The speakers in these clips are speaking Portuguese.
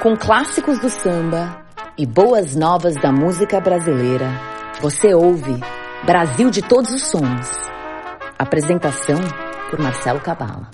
Com clássicos do samba e boas novas da música brasileira, você ouve Brasil de Todos os Sons. Apresentação por Marcelo Cabala.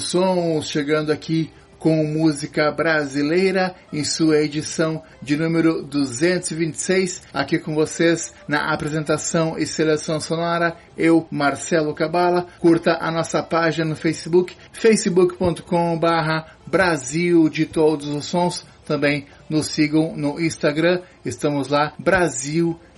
Sons, chegando aqui com música brasileira em sua edição de número 226, aqui com vocês na apresentação e seleção sonora, eu, Marcelo Cabala. Curta a nossa página no Facebook, facebook.com barra Brasil de todos os sons. Também nos sigam no Instagram, estamos lá, Brasil de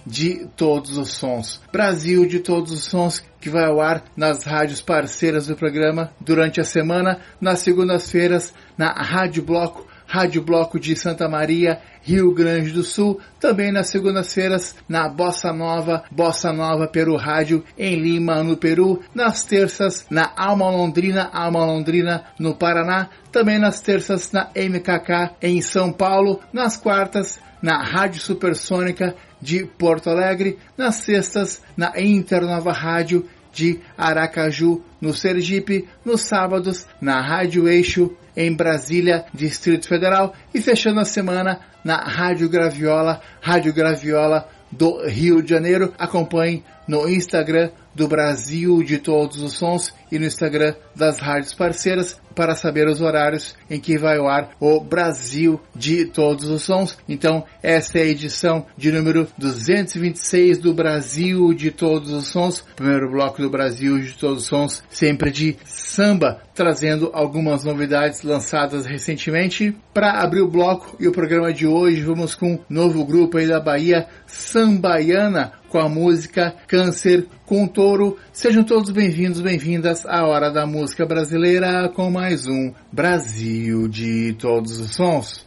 todos os sons. Brasil de todos os sons que vai ao ar nas rádios parceiras do programa durante a semana, nas segundas-feiras na Rádio Bloco, Rádio Bloco de Santa Maria, Rio Grande do Sul, também nas segundas-feiras na Bossa Nova, Bossa Nova Peru Rádio em Lima, no Peru, nas terças na Alma Londrina, Alma Londrina no Paraná, também nas terças na MKK em São Paulo, nas quartas na Rádio Supersônica de Porto Alegre, nas sextas na Internova Rádio de Aracaju, no Sergipe, nos sábados na Rádio Eixo em Brasília, Distrito Federal e fechando a semana na Rádio Graviola, Rádio Graviola do Rio de Janeiro. Acompanhe no Instagram do Brasil de Todos os Sons e no Instagram das rádios parceiras para saber os horários em que vai ao ar o Brasil de Todos os Sons. Então, essa é a edição de número 226 do Brasil de Todos os Sons, primeiro bloco do Brasil de Todos os Sons, sempre de samba, trazendo algumas novidades lançadas recentemente. Para abrir o bloco e o programa de hoje, vamos com um novo grupo aí da Bahia, Sambaiana, com a música Câncer com Touro. Sejam todos bem-vindos, bem-vindas à Hora da Música Brasileira com mais um Brasil de Todos os Sons.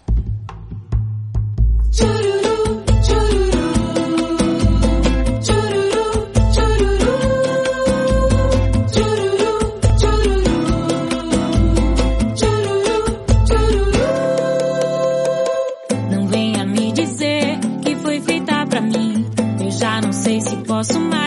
Sei se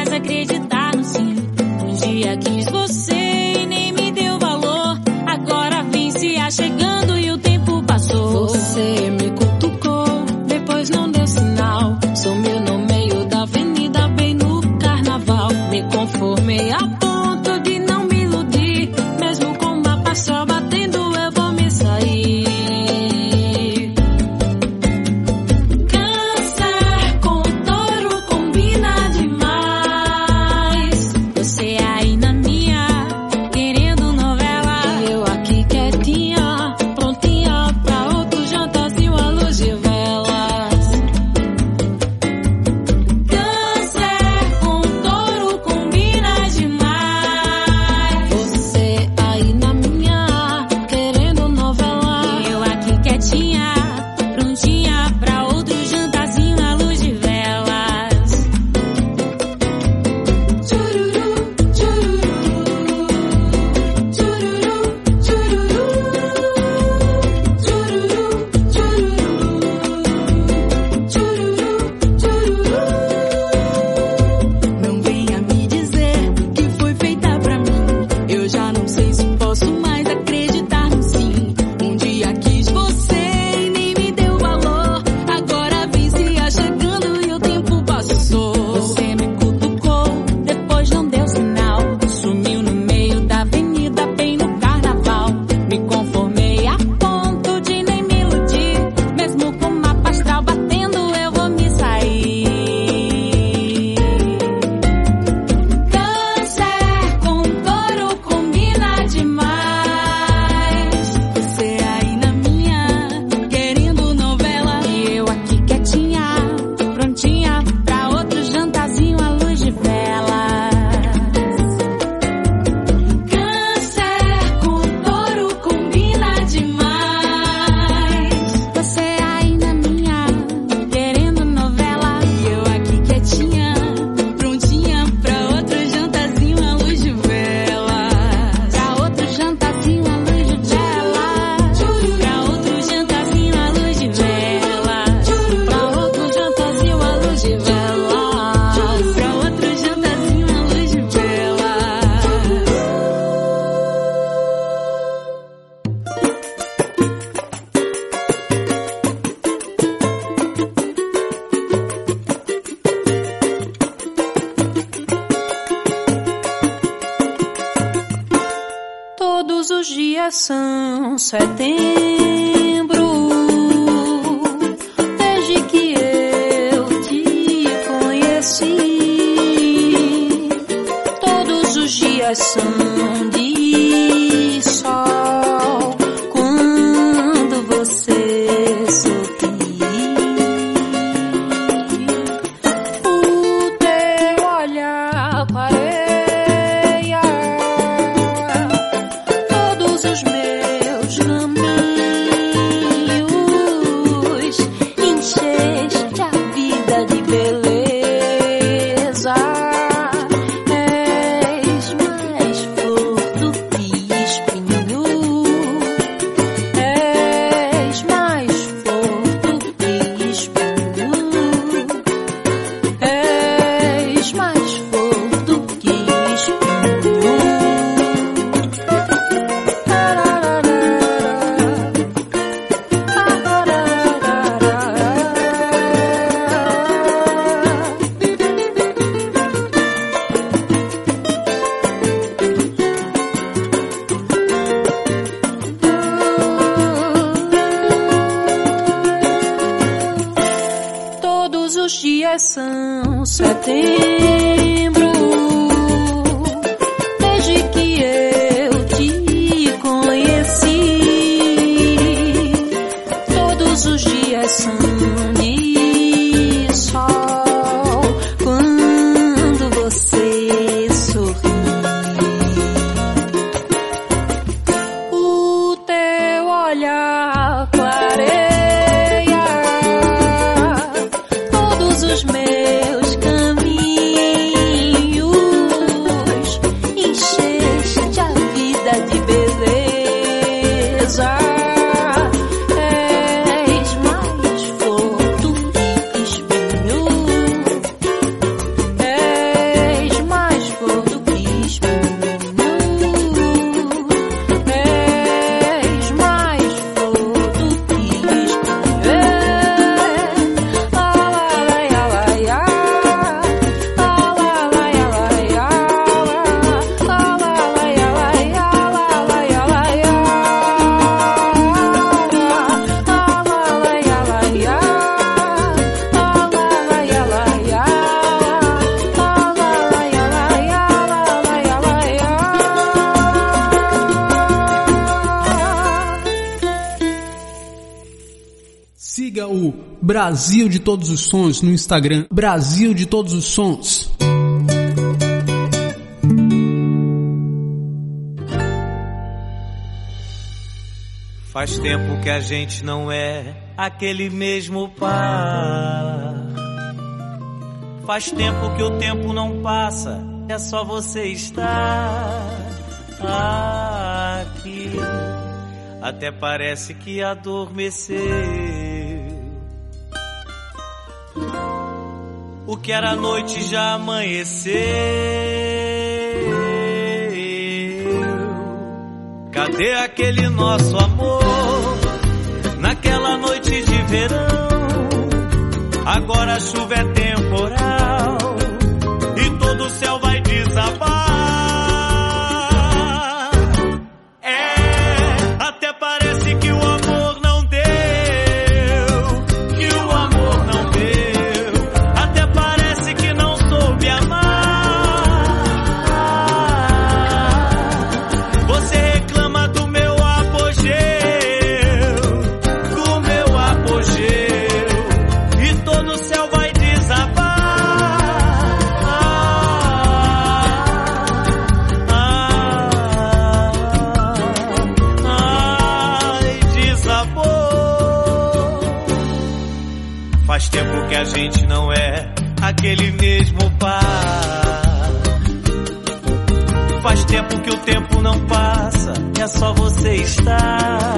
são setembro, Todos os Sons no Instagram. Brasil de Todos os Sons. Faz tempo que a gente não é aquele mesmo par. Faz tempo que o tempo não passa, é só você estar aqui. Até parece que adormeceu. Que era noite já amanheceu. Cadê aquele nosso amor? Naquela noite de verão, agora a chuva é temporal e todo o céu vai desabar. Só você estar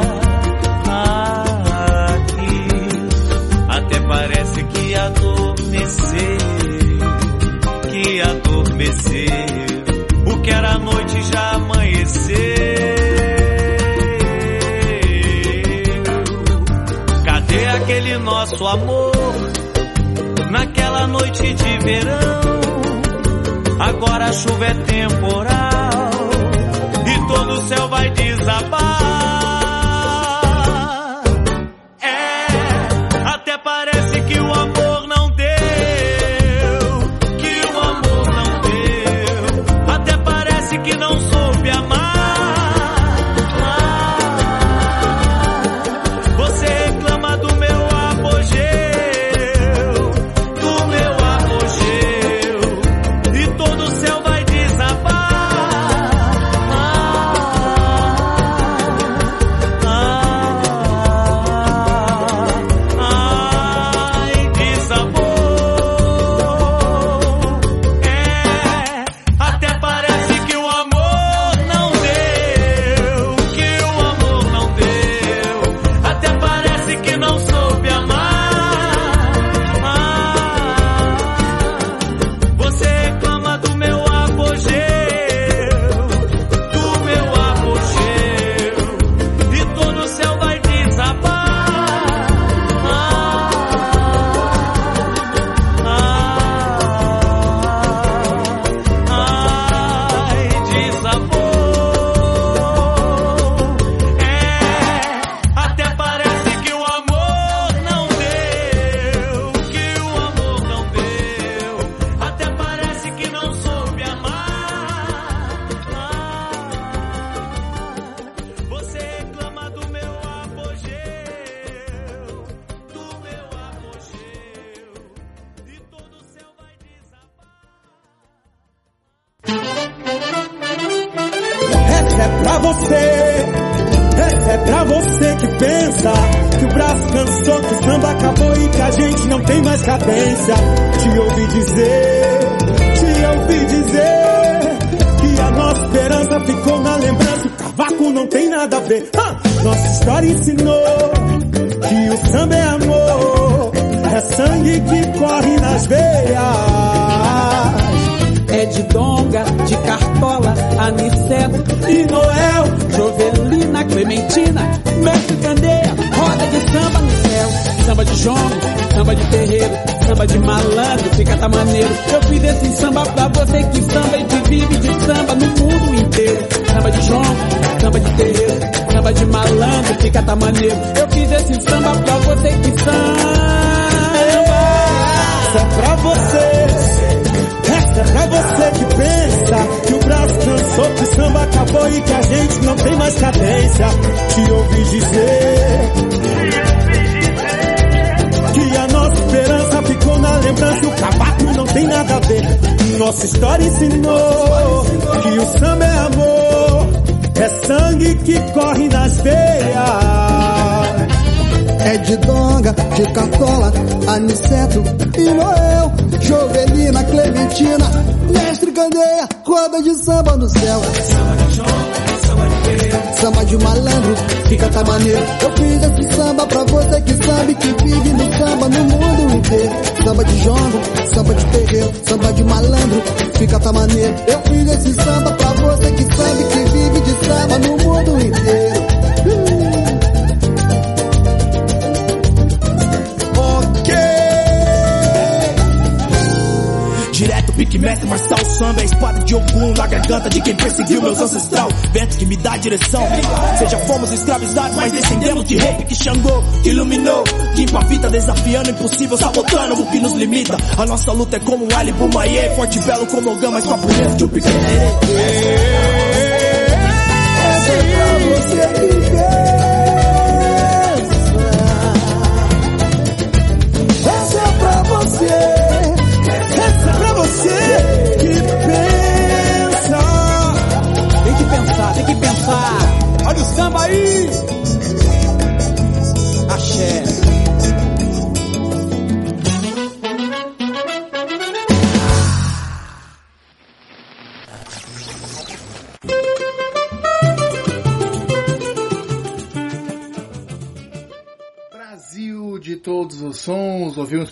aqui. Até parece que adormeceu, que adormeceu. O que era noite já amanheceu. Cadê aquele nosso amor? Naquela noite de verão, agora a chuva é temporal e todo aniceto e Noel, Jovelina, Clementina, mestre candeia, roda de samba no céu, samba de jongo, samba de terreiro, samba de malandro, fica tá maneiro. Eu fiz esse samba pra você que samba e que vive de samba no mundo inteiro. Samba de jongo, samba de terreiro, samba de malandro, fica tá maneiro. Eu fiz esse samba pra você que samba. Essa é pra você. Essa é pra você que pensa que o braço cansou, que o samba acabou e que a gente não tem mais cadência. Te ouvi dizer que a nossa esperança ficou na lembrança. O cavaco não tem nada a ver. Nossa história ensinou que o samba é amor, é sangue que corre nas veias. É de donga, de cartola, aniceto e Noel, Jovelina, Clementina, mestre candeia, roda de samba no céu. Samba de malandro, fica tá maneiro. Eu fiz esse samba pra você que sabe que vive no samba no mundo inteiro. Samba de jongo, samba de terreiro, samba de malandro, fica tá maneiro. Eu fiz esse samba pra você que sabe que vive de samba no mundo inteiro. Pique mestre, marçal, samba, é a espada de Ogum na garganta de quem perseguiu meus ancestral. Vento que me dá direção. Seja fomos escravizados, mas descendemos de rei que Xangô iluminou. Quimpa a vida desafiando o impossível, sabotando o que nos limita. A nossa luta é como um Ali Bumaie, forte e belo como Ogã, mas com a pureza de um piquete. Essa é pra você que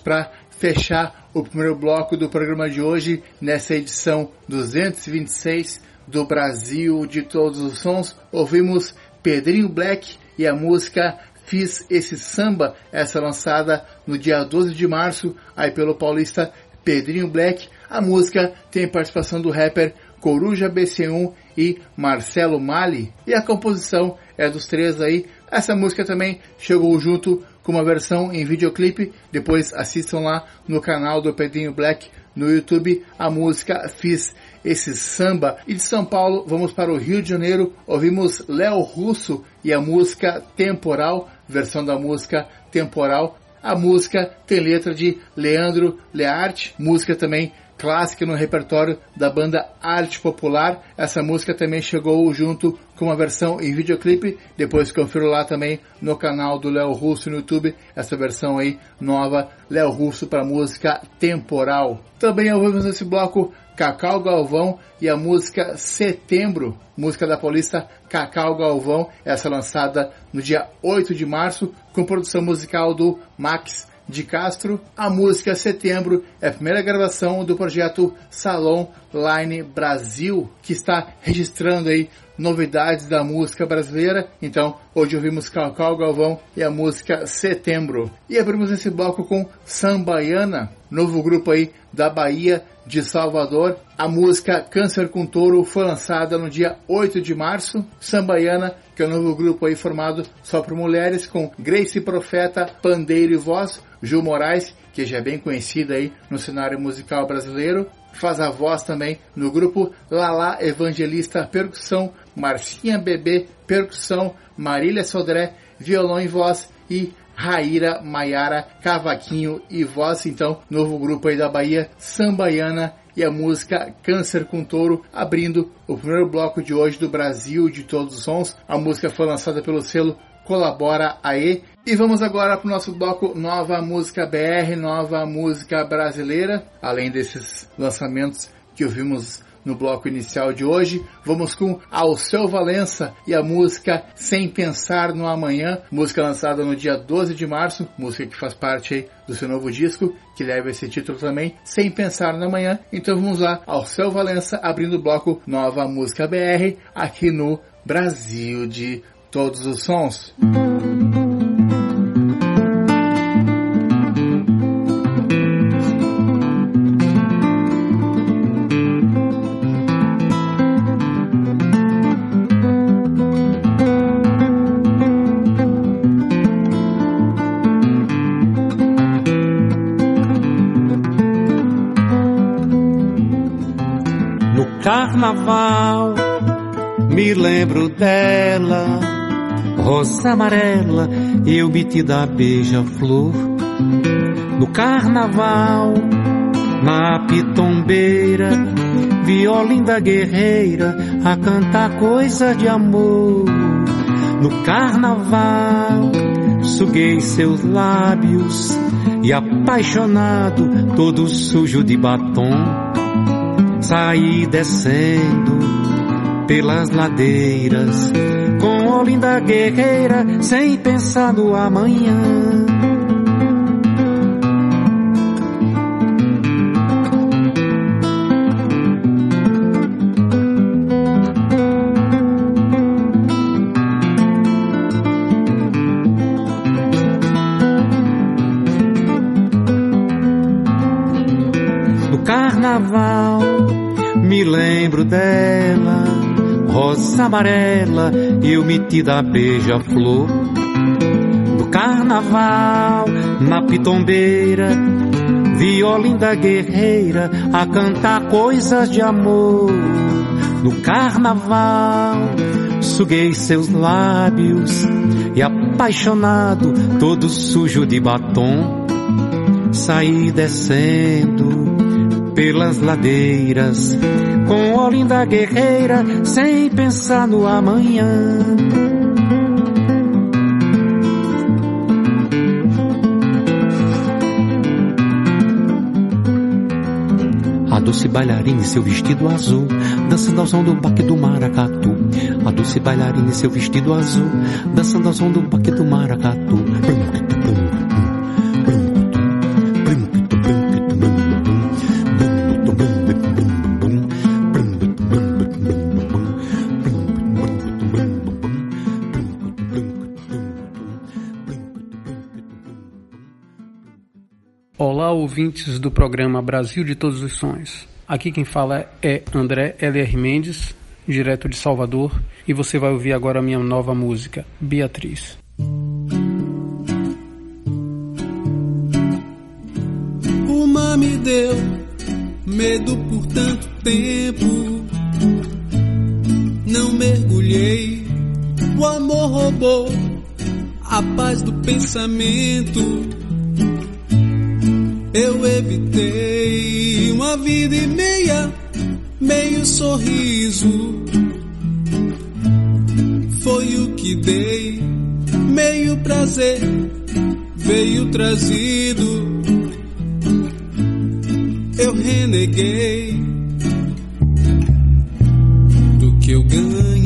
para fechar o primeiro bloco do programa de hoje, nessa edição 226 do Brasil de todos os sons, ouvimos Pedrinho Black e a música Fiz esse samba, essa lançada no dia 12 de março, aí pelo paulista Pedrinho Black. A música tem participação do rapper Coruja BC1 e Marcelo Mali. E a composição é dos três aí. Essa música também chegou junto com uma versão em videoclipe. Depois assistam lá no canal do Pedrinho Black no YouTube a música Fiz esse samba. E de São Paulo vamos para o Rio de Janeiro. Ouvimos Léo Russo e a música Temporal, versão da música Temporal. A música tem letra de Leandro Learte, música também clássica no repertório da banda Arte Popular. Essa música também chegou junto com uma versão em videoclipe. Depois confiro lá também no canal do Léo Russo no YouTube, essa versão aí nova, Léo Russo para música Temporal. Também ouvimos nesse bloco Cacau Galvão e a música Setembro, música da paulista Cacau Galvão, essa lançada no dia 8 de março, com produção musical do Max de Castro. A música Setembro é a primeira gravação do projeto Salon Line Brasil, que está registrando aí novidades da música brasileira. Então, hoje ouvimos Calcal Galvão e a música Setembro. E abrimos esse bloco com Sambaiana, novo grupo aí da Bahia de Salvador. A música Câncer com Touro foi lançada no dia 8 de março. Sambaiana, que é um novo grupo aí formado só por mulheres, com Grace Profeta, Pandeiro e Voz, Ju Moraes, que já é bem conhecida aí no cenário musical brasileiro, faz a voz também no grupo Lala Evangelista Percussão, Marcinha Bebê Percussão, Marília Sodré Violão e Voz e Raíra Maiara Cavaquinho e Voz. Então, novo grupo aí da Bahia, Sambaiana e a música Câncer com Touro, abrindo o primeiro bloco de hoje do Brasil de Todos os Sons. A música foi lançada pelo selo Colabora AE. E vamos agora para o nosso bloco Nova Música BR, Nova Música Brasileira. Além desses lançamentos que ouvimos no bloco inicial de hoje, vamos com Alceu Valença e a música Sem Pensar no Amanhã, música lançada no dia 12 de março, música que faz parte do seu novo disco, que leva esse título também, Sem Pensar no Amanhã. Então vamos lá, Alceu Valença abrindo o bloco Nova Música BR aqui no Brasil de todos os sons. No carnaval me lembro dela, rosa amarela, eu metida beija-flor. No carnaval, na pitombeira, violinda guerreira, a cantar coisa de amor. No carnaval, suguei seus lábios e apaixonado, todo sujo de batom, saí descendo pelas ladeiras com Olinda guerreira, sem pensar no amanhã. Rosa amarela, eu metida beija-flor. No carnaval, na pitombeira, violinda guerreira, a cantar coisas de amor. No carnaval, suguei seus lábios e apaixonado, todo sujo de batom, saí descendo pelas ladeiras com Olinda guerreira, sem pensar no amanhã. A doce bailarina em seu vestido azul, dançando ao som do baque do maracatu. A doce bailarina em seu vestido azul, dançando ao som do baque do maracatu. Ouvintes do programa Brasil de Todos os Sons. Aqui quem fala é André LR Mendes, direto de Salvador, e você vai ouvir agora a minha nova música, Beatriz. Uma me deu medo por tanto tempo. Não mergulhei, o amor roubou a paz do pensamento. Eu evitei uma vida e meia, meio sorriso. Foi o que dei, meio prazer, veio trazido. Eu reneguei do que eu ganhei,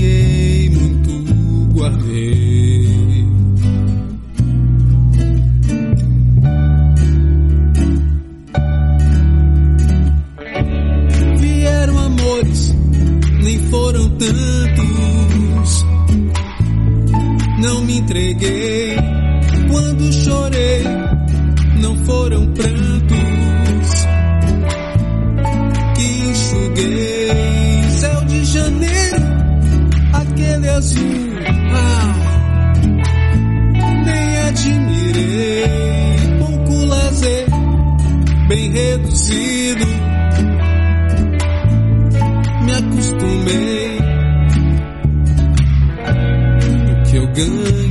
tantos. Não me entreguei quando chorei, não foram prantos que enxuguei. Céu de janeiro, aquele azul. Ah, nem admirei. Pouco lazer, bem reduzido. Me acostumei. O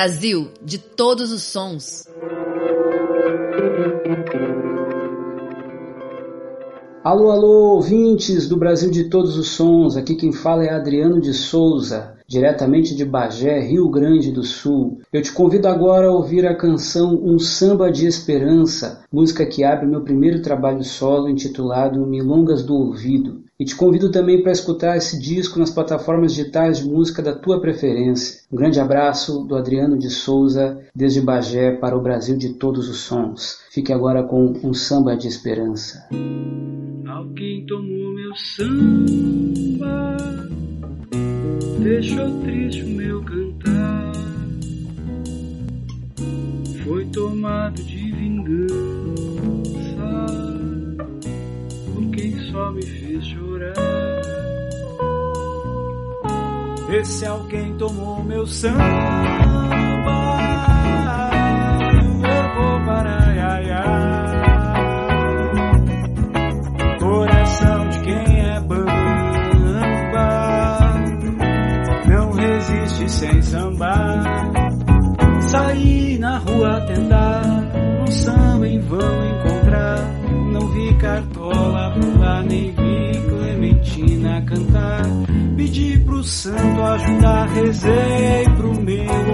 Brasil, de todos os sons. Alô, alô, ouvintes do Brasil de todos os sons. Aqui quem fala é Adriano de Souza, diretamente de Bagé, Rio Grande do Sul. Eu te convido agora a ouvir a canção Um Samba de Esperança, música que abre meu primeiro trabalho solo intitulado Milongas do Ouvido. E te convido também para escutar esse disco nas plataformas digitais de música da tua preferência. Um grande abraço do Adriano de Souza, desde Bagé para o Brasil de todos os sons. Fique agora com um samba de esperança. Alguém tomou meu samba, deixou triste o meu cantar. Foi tomado de vingança me fez chorar. Esse alguém tomou meu samba, levou para Iaiá. Coração de quem é bamba, não resiste sem sambar. Saí na rua tentar um samba em vão encontrar. Santo ajudar, rezei pro meu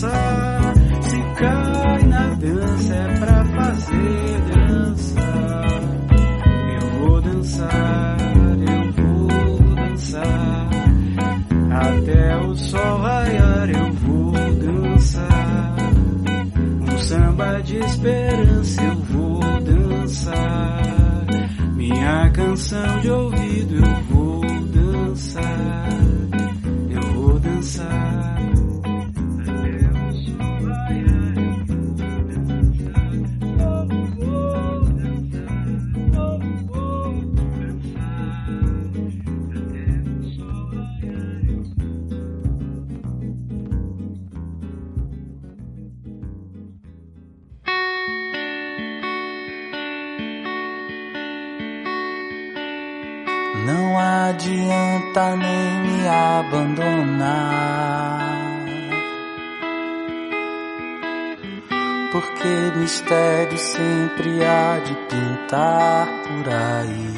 sun. Pintar por aí.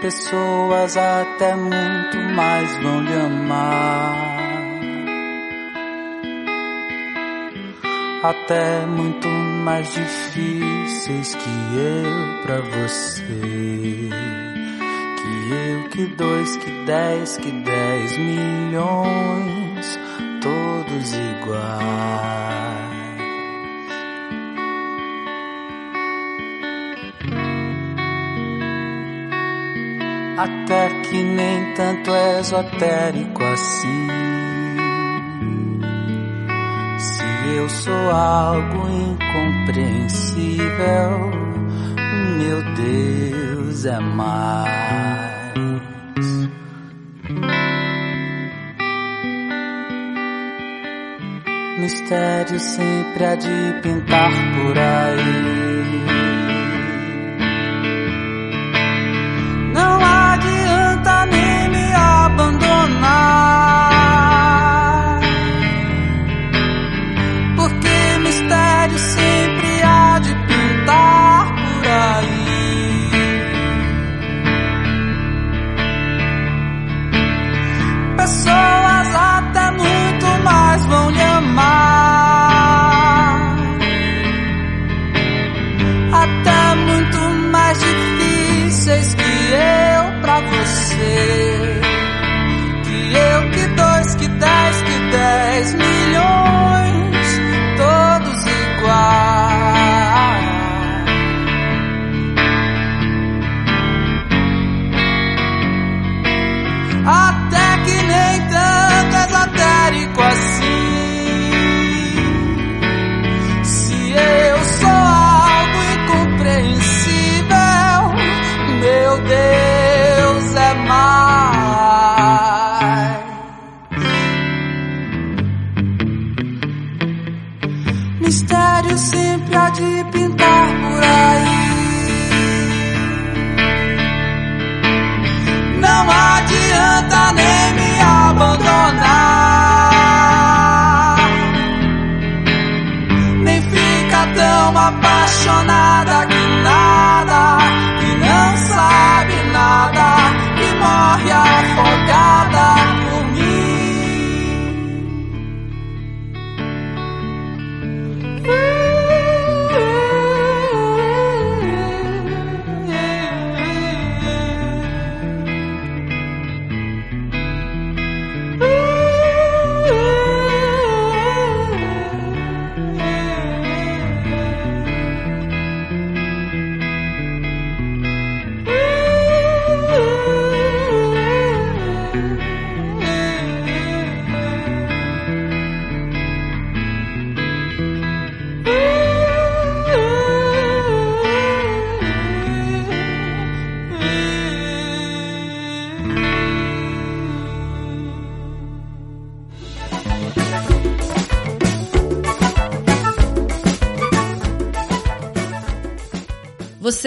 Pessoas até muito mais vão lhe amar. até muito mais difíceis que eu pra você. Que eu, que dois, que dez, que dez milhões, Até que nem tanto esotérico assim. eu sou algo incompreensível. Meu Deus é mais. Mistério sempre há de pintar por aí.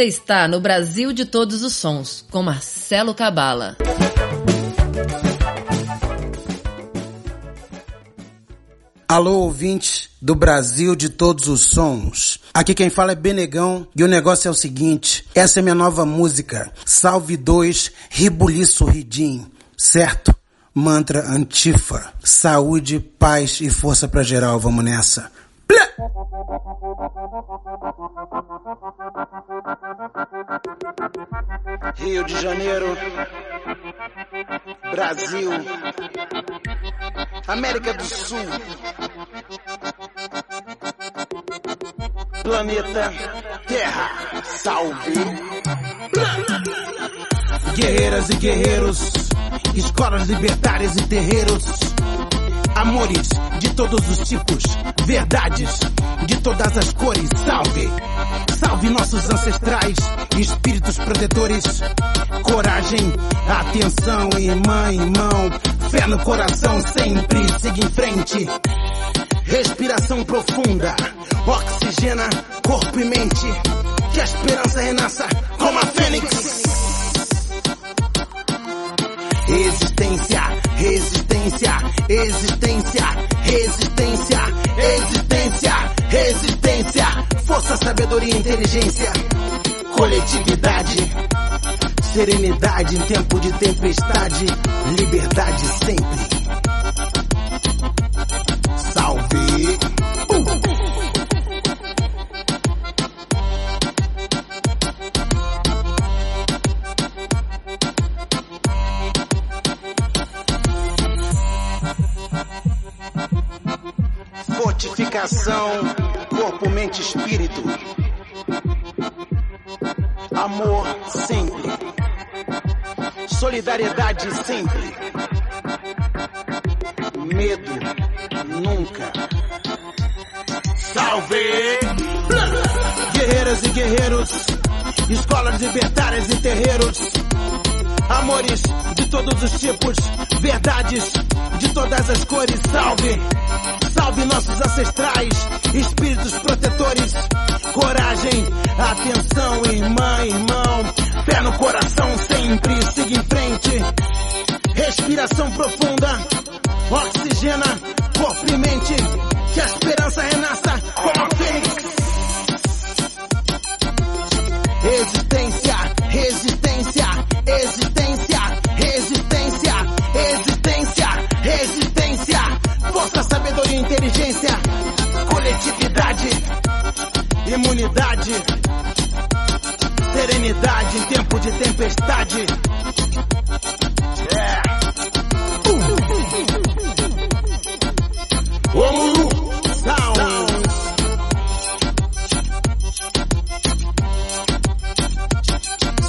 Você está no Brasil de Todos os Sons, com Marcelo Cabala. Alô, ouvintes do Brasil de todos os sons. Aqui quem fala é Benegão e o negócio é o seguinte: essa é minha nova música, Salve 2, Ribuli Sorridim, certo? Mantra Antifa. Saúde, paz e força pra geral, vamos nessa. Rio de Janeiro, Brasil, América do Sul, planeta Terra, salve! Guerreiras e guerreiros, escolas libertárias e terreiros, amores de todos os tipos, verdades de todas as cores, salve! Salve nossos ancestrais, espíritos protetores, coragem, atenção, irmã, irmão, fé no coração, sempre siga em frente. Respiração profunda, oxigena corpo e mente, que a esperança renasça como a fênix. Existência, resistência, existência, resistência, existência, resistência, força, sabedoria, inteligência, coletividade, serenidade em tempo de tempestade, liberdade sempre. Salve! Fortificação, corpo, mente, espírito. Amor sempre. Solidariedade sempre. Medo nunca. Salve! Guerreiras e guerreiros, escolas libertárias e terreiros, amores de todos os tipos, verdades de todas as cores, salve! Salve nossos ancestrais, espíritos protetores, coragem, atenção, irmã, irmão, pé no coração sempre, siga em frente, respiração profunda, oxigena corpo e mente, que a esperança renasça imunidade, serenidade em tempo de tempestade. É. Omuru Sounds.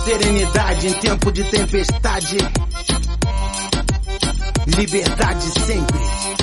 Serenidade em tempo de tempestade. Liberdade sempre.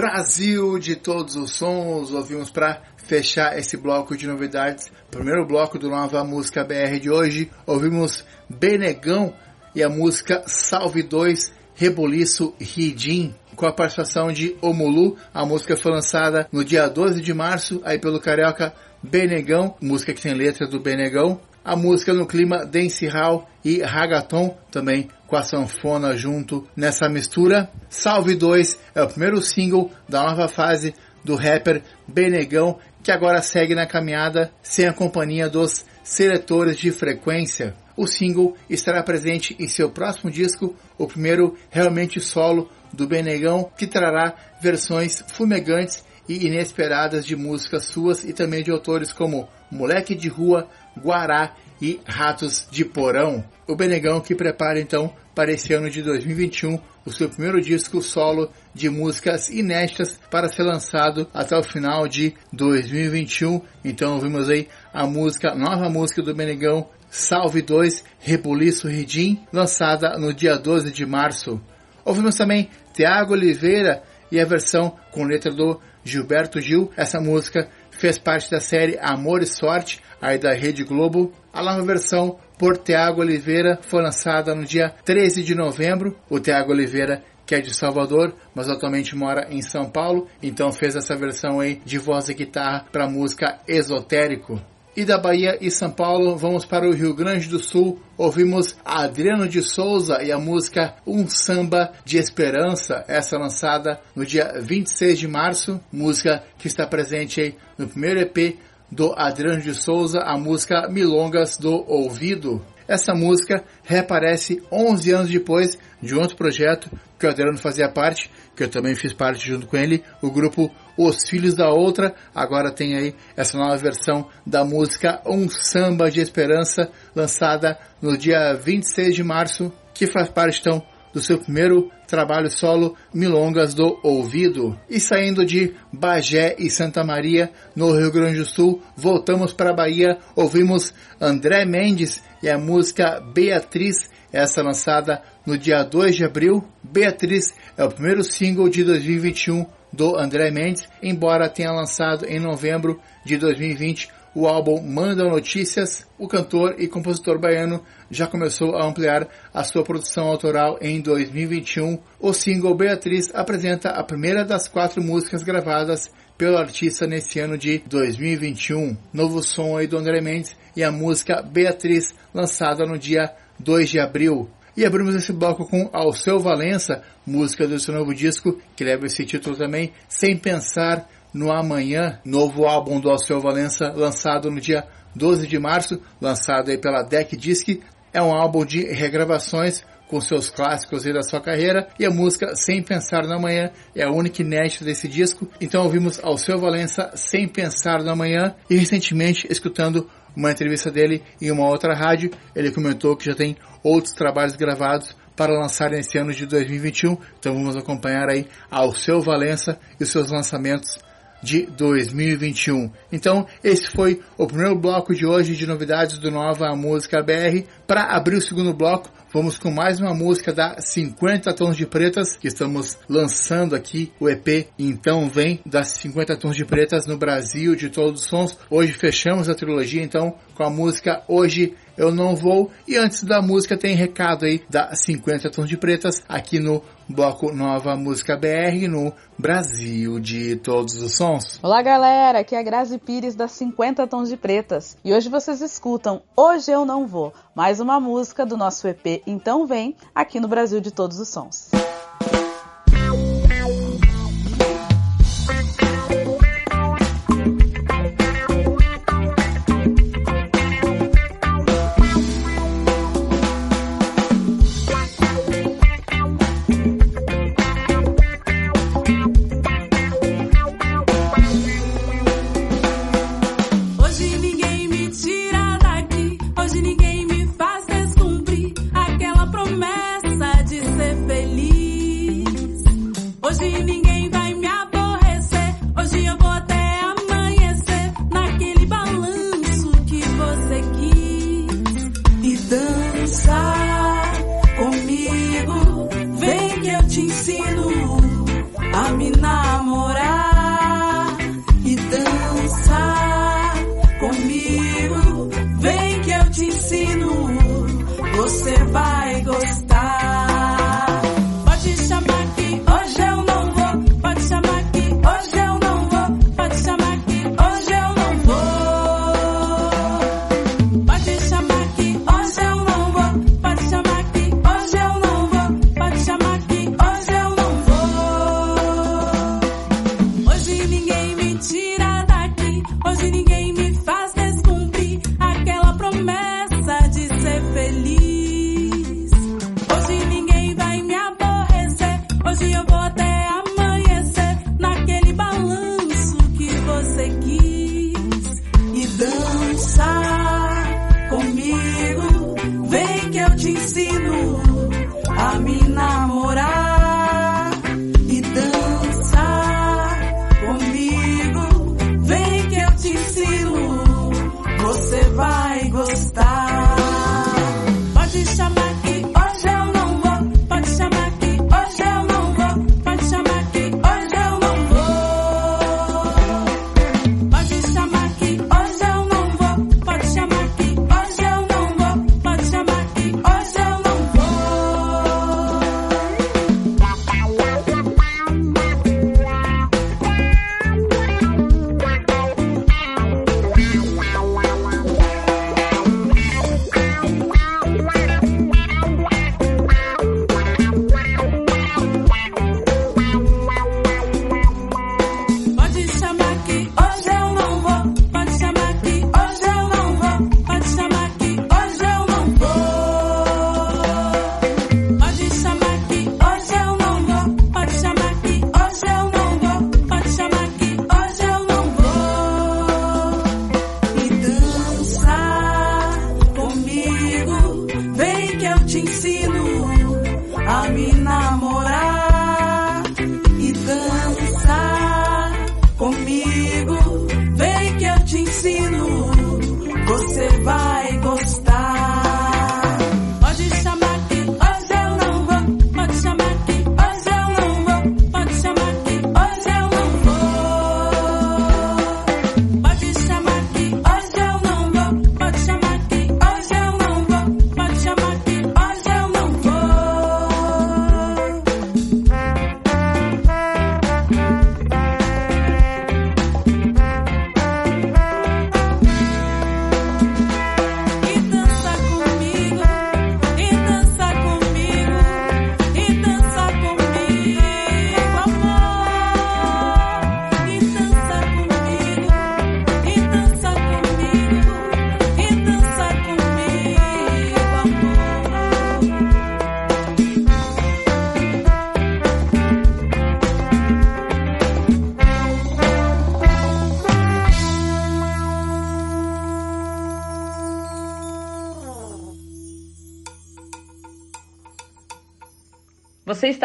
Brasil de todos os sons, ouvimos para fechar esse bloco de novidades, primeiro bloco do Nova Música BR de hoje, ouvimos Benegão e a música Salve 2 Reboliço Ridim, com a participação de Omulu. A música foi lançada no dia 12 de março, aí pelo carioca Benegão, música que tem letra do Benegão. A música no clima dancehall e ragaton, também com a sanfona junto nessa mistura. Salve 2 é o primeiro single da nova fase do rapper Benegão, que agora segue na caminhada sem a companhia dos seletores de frequência. O single estará presente em seu próximo disco, o primeiro realmente solo do Benegão, que trará versões fumegantes e inesperadas de músicas suas e também de autores como Moleque de Rua, Guará e Ratos de Porão. O Benegão que prepara então para esse ano de 2021 o seu primeiro disco solo de músicas inéditas para ser lançado até o final de 2021. Então ouvimos aí a música, nova música do Benegão, Salve 2, Rebuliço Ridim, lançada no dia 12 de março. Ouvimos também Tiago Oliveira e a versão com letra do Gilberto Gil. Essa música fez parte da série Amor e Sorte, aí da Rede Globo. A nova versão por Tiago Oliveira foi lançada no dia 13 de novembro. O Tiago Oliveira que é de Salvador, mas atualmente mora em São Paulo, então fez essa versão aí de voz e guitarra para a música Esotérico. E da Bahia e São Paulo, vamos para o Rio Grande do Sul. Ouvimos Adriano de Souza e a música Um Samba de Esperança, essa lançada no dia 26 de março, música que está presente no primeiro EP do Adriano de Souza, a música Milongas do Ouvido. Essa música reaparece 11 anos depois de outro projeto que o Adriano fazia parte, que eu também fiz parte junto com ele, o grupo Os Filhos da Outra. Agora tem aí essa nova versão da música Um Samba de Esperança, lançada no dia 26 de março, que faz parte então do seu primeiro trabalho solo Milongas do Ouvido. E saindo de Bagé e Santa Maria, no Rio Grande do Sul, voltamos para a Bahia, ouvimos André Mendes e a música Beatriz, essa lançada no dia 2 de abril. Beatriz é o primeiro single de 2021 do André Mendes, embora tenha lançado em novembro de 2020 o álbum Manda Notícias, o cantor e compositor baiano já começou a ampliar a sua produção autoral em 2021. O single Beatriz apresenta a primeira das quatro músicas gravadas pelo artista nesse ano de 2021. Novo som aí do André Mendes e a música Beatriz, lançada no dia 2 de abril. E abrimos esse bloco com Alceu Valença, música do seu novo disco, que leva esse título também, Sem Pensar no Amanhã, novo álbum do Alceu Valença, lançado no dia 12 de março, lançado aí pela Deck Disc. É um álbum de regravações com seus clássicos aí da sua carreira e a música Sem Pensar no Amanhã é a única inédita desse disco. Então ouvimos Alceu Valença Sem Pensar no Amanhã e recentemente escutando uma entrevista dele em uma outra rádio, ele comentou que já tem outros trabalhos gravados para lançar nesse ano de 2021. Então vamos acompanhar aí Alceu Valença e seus lançamentos de 2021. Então, esse foi o primeiro bloco de hoje de novidades do Nova Música BR. Para abrir o segundo bloco, vamos com mais uma música da 50 Tons de Pretas, que estamos lançando aqui o EP Então Vem, das 50 Tons de Pretas no Brasil, de todos os sons. Hoje fechamos a trilogia, então, com a música Hoje Eu Não Vou. E antes da música tem recado aí da 50 Tons de Pretas, aqui no bloco Nova Música BR, no Brasil de todos os sons. Olá galera, aqui é a Grazi Pires das 50 Tons de Pretas. E hoje vocês escutam Hoje Eu Não Vou, mais uma música do nosso EP Então Vem, aqui no Brasil de todos os sons.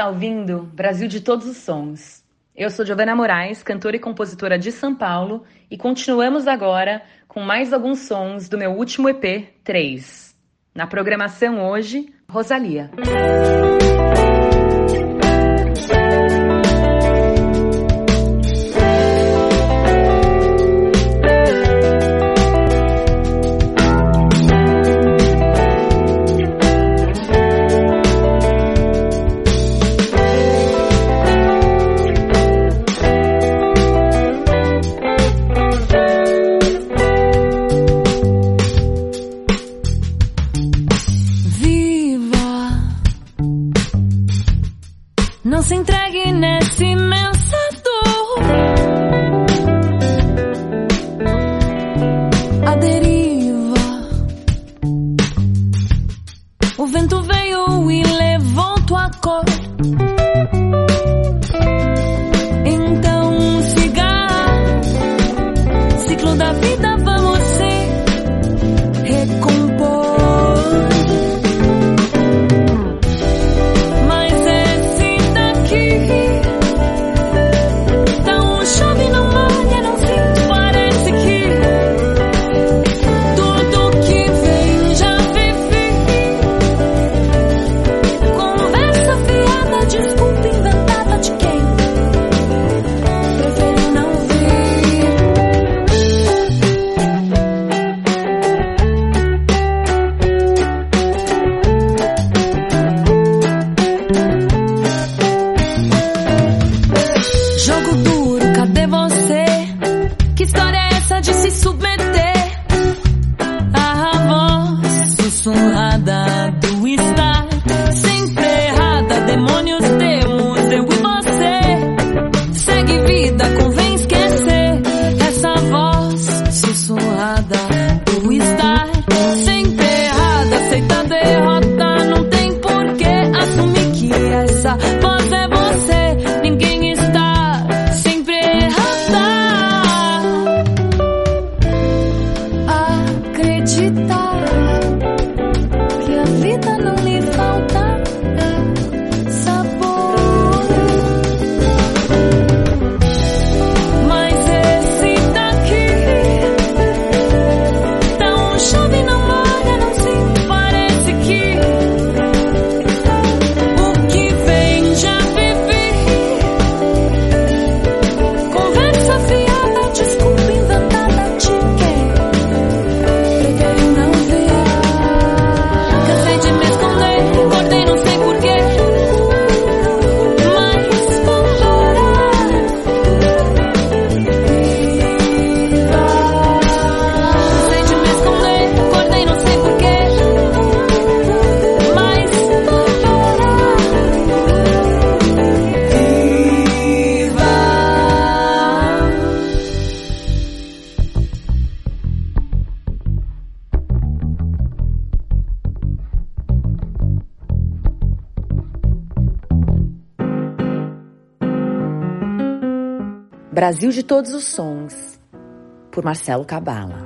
está ouvindo Brasil de Todos os Sons. Eu sou Giovana Moraes, cantora e compositora de São Paulo, e continuamos agora com mais alguns sons do meu último EP, 3. Na programação hoje, Rosalia. Brasil de Todos os Sons, por Marcelo Cabala.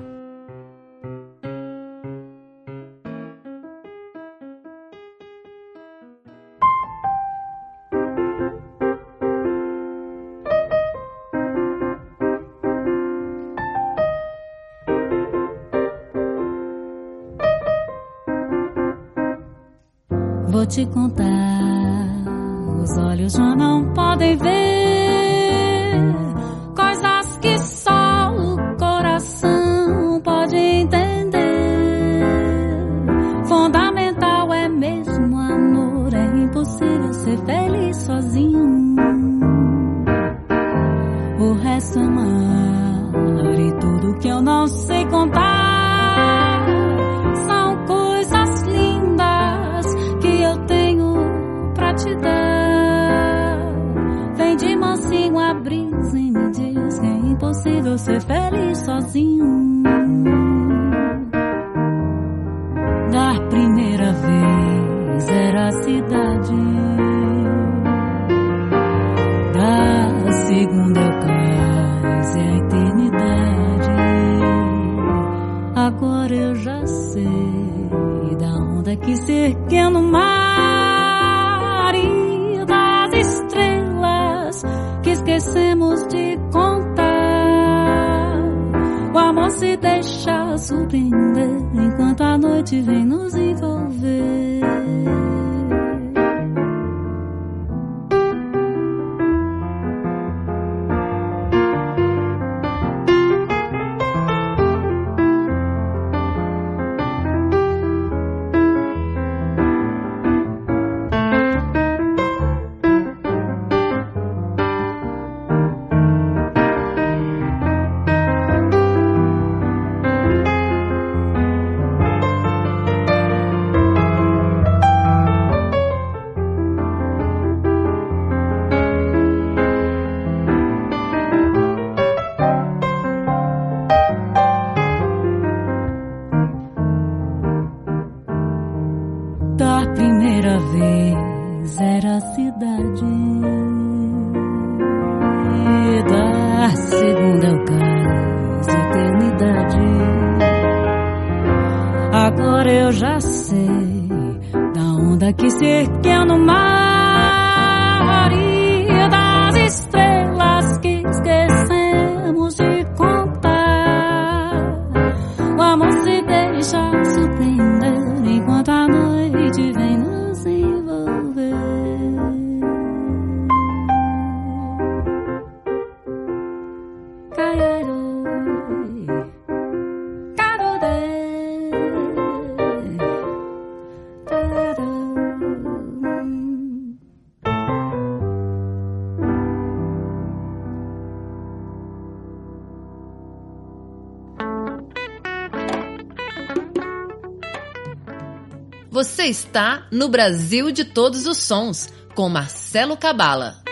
era a cidade da segunda é eternidade. Agora eu já sei da onda que se no mar e das estrelas. está no Brasil de Todos os Sons, com Marcelo Cabala.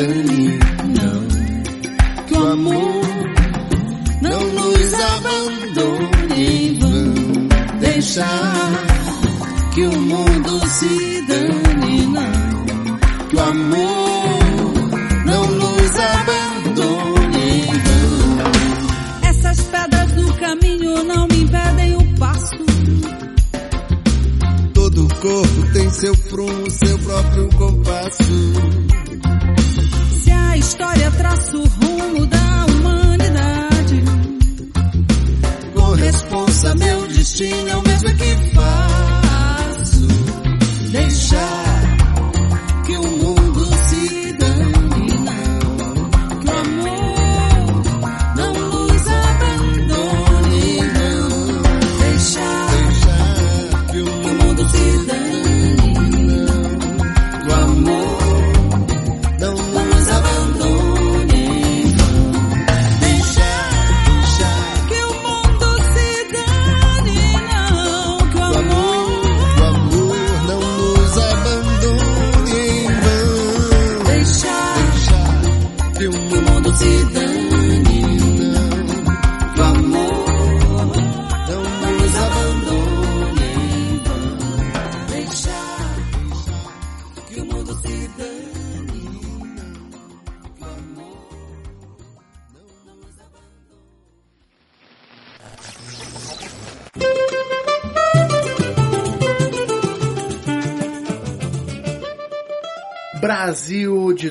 等你。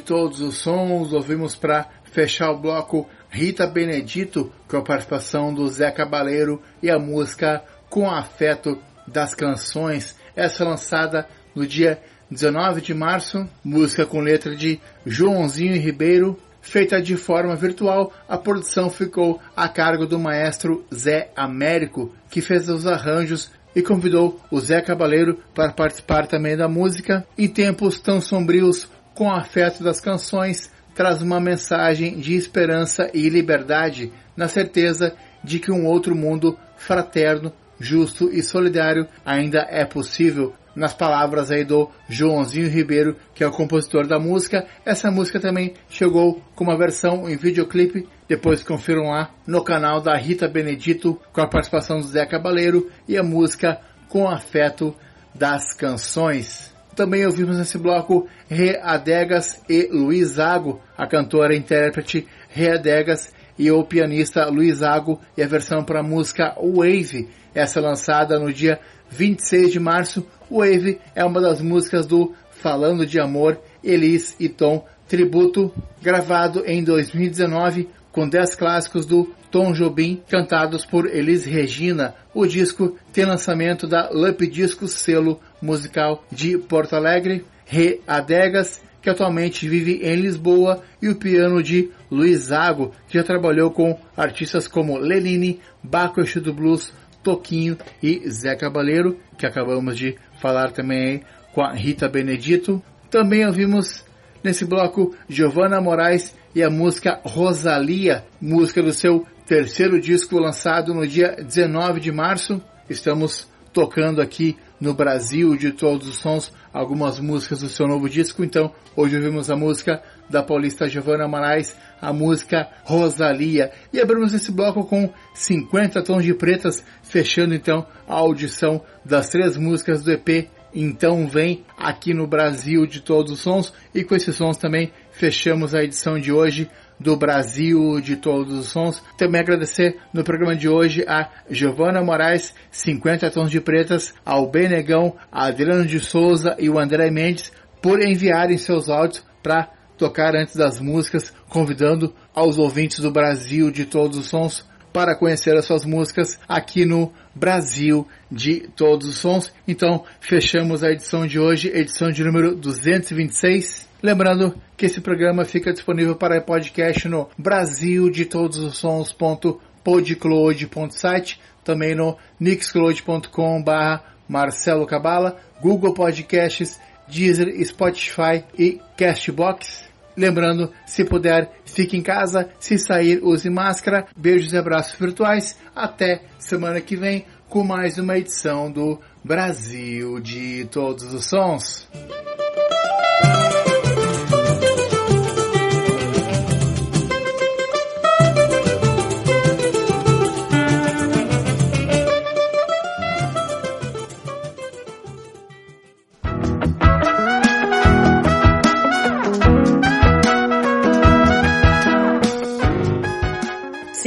Todos os sons, ouvimos para fechar o bloco Rita Benedito com a participação do Zé Cabaleiro e a música Com Afeto das Canções, essa lançada no dia 19 de março, música com letra de Joãozinho Ribeiro, feita de forma virtual, a produção ficou a cargo do maestro Zé Américo, que fez os arranjos e convidou o Zé Cabaleiro para participar também da música. Em tempos tão sombrios, com afeto das canções, traz uma mensagem de esperança e liberdade, na certeza de que um outro mundo fraterno, justo e solidário ainda é possível. Nas palavras aí do Joãozinho Ribeiro, que é o compositor da música, essa música também chegou com uma versão em videoclipe. Depois confiram lá no canal da Rita Benedito, com a participação do Zé Cabaleiro e a música Com Afeto das Canções. Também ouvimos nesse bloco Rê Adegas e Luiz Ago, a cantora e intérprete Rê Adegas e o pianista Luiz Ago e a versão para a música Wave, essa lançada no dia 26 de março. Wave é uma das músicas do Falando de Amor, Elis e Tom, tributo gravado em 2019 com 10 clássicos do Tom Jobim cantados por Elis Regina. O disco tem lançamento da Lump Discos, selo musical de Porto Alegre, Re Adegas, que atualmente vive em Lisboa, e o piano de Luiz Zago, que já trabalhou com artistas como Lenine, Baco do Blues, Toquinho e Zé Cabaleiro, que acabamos de falar também com a Rita Benedito. Também ouvimos nesse bloco Giovanna Moraes e a música Rosalia, música do seu terceiro disco lançado no dia 19 de março. Estamos tocando aqui no Brasil de todos os sons algumas músicas do seu novo disco. Então, hoje ouvimos a música da paulista Giovanna Moraes, a música Rosalia. E abrimos esse bloco com 50 tons de pretas, fechando então a audição das três músicas do EP então vem aqui no Brasil de todos os sons e com esses sons também fechamos a edição de hoje do Brasil de todos os sons. Também agradecer no programa de hoje a Giovana Moraes, 50 tons de pretas, ao Benegão, a Adriano de Souza e o André Mendes por enviarem seus áudios para tocar antes das músicas, convidando aos ouvintes do Brasil de todos os sons para conhecer as suas músicas aqui no Brasil de todos os sons. Então, fechamos a edição de hoje, edição de número 226. Lembrando que esse programa fica disponível para podcast no Brasil de todos os sons.podcloud.site, também no nixcloud.com barra Marcelo Cabala, Google Podcasts, Deezer, Spotify e Castbox. Lembrando, se puder, fique em casa. Se sair, use máscara. Beijos e abraços virtuais. Até semana que vem com mais uma edição do Brasil de Todos os Sons.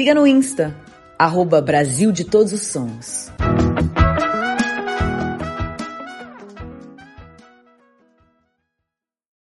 Siga no Insta, arroba Brasil de Todos os Sons.